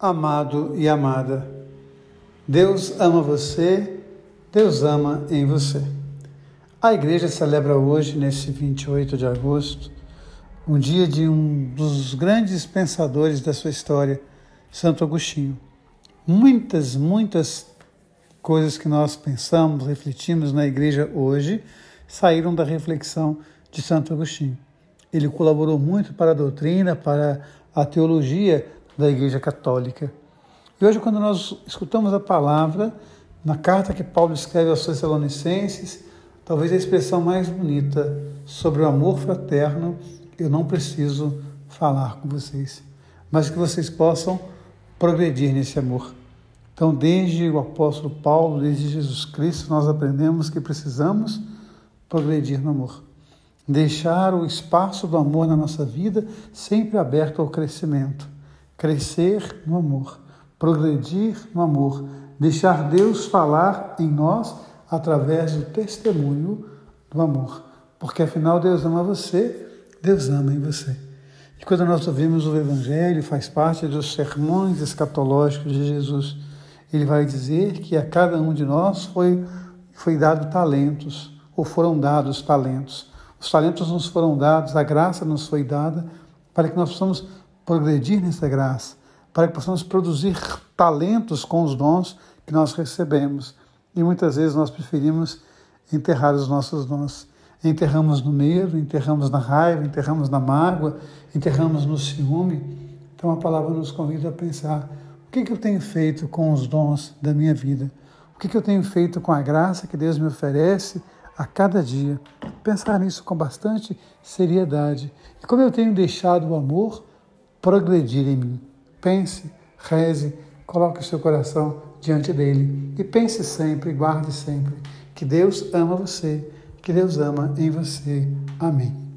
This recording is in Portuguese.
amado e amada. Deus ama você, Deus ama em você. A igreja celebra hoje, nesse 28 de agosto, um dia de um dos grandes pensadores da sua história, Santo Agostinho. Muitas, muitas coisas que nós pensamos, refletimos na igreja hoje, saíram da reflexão de Santo Agostinho. Ele colaborou muito para a doutrina, para a teologia da Igreja Católica. E hoje, quando nós escutamos a palavra, na carta que Paulo escreve aos Tessalonicenses, talvez a expressão mais bonita sobre o amor fraterno, eu não preciso falar com vocês, mas que vocês possam progredir nesse amor. Então, desde o apóstolo Paulo, desde Jesus Cristo, nós aprendemos que precisamos progredir no amor. Deixar o espaço do amor na nossa vida sempre aberto ao crescimento crescer no amor, progredir no amor, deixar Deus falar em nós através do testemunho do amor. Porque afinal Deus ama você, Deus ama em você. E quando nós ouvimos o Evangelho, faz parte dos sermões escatológicos de Jesus, ele vai dizer que a cada um de nós foi, foi dado talentos, ou foram dados talentos. Os talentos nos foram dados, a graça nos foi dada para que nós possamos progredir nessa graça, para que possamos produzir talentos com os dons que nós recebemos. E muitas vezes nós preferimos enterrar os nossos dons. Enterramos no medo, enterramos na raiva, enterramos na mágoa, enterramos no ciúme. Então a palavra nos convida a pensar: o que, que eu tenho feito com os dons da minha vida? O que, que eu tenho feito com a graça que Deus me oferece a cada dia? Pensar nisso com bastante seriedade. E como eu tenho deixado o amor progredir em mim. Pense, reze, coloque o seu coração diante dele e pense sempre, guarde sempre que Deus ama você, que Deus ama em você. Amém.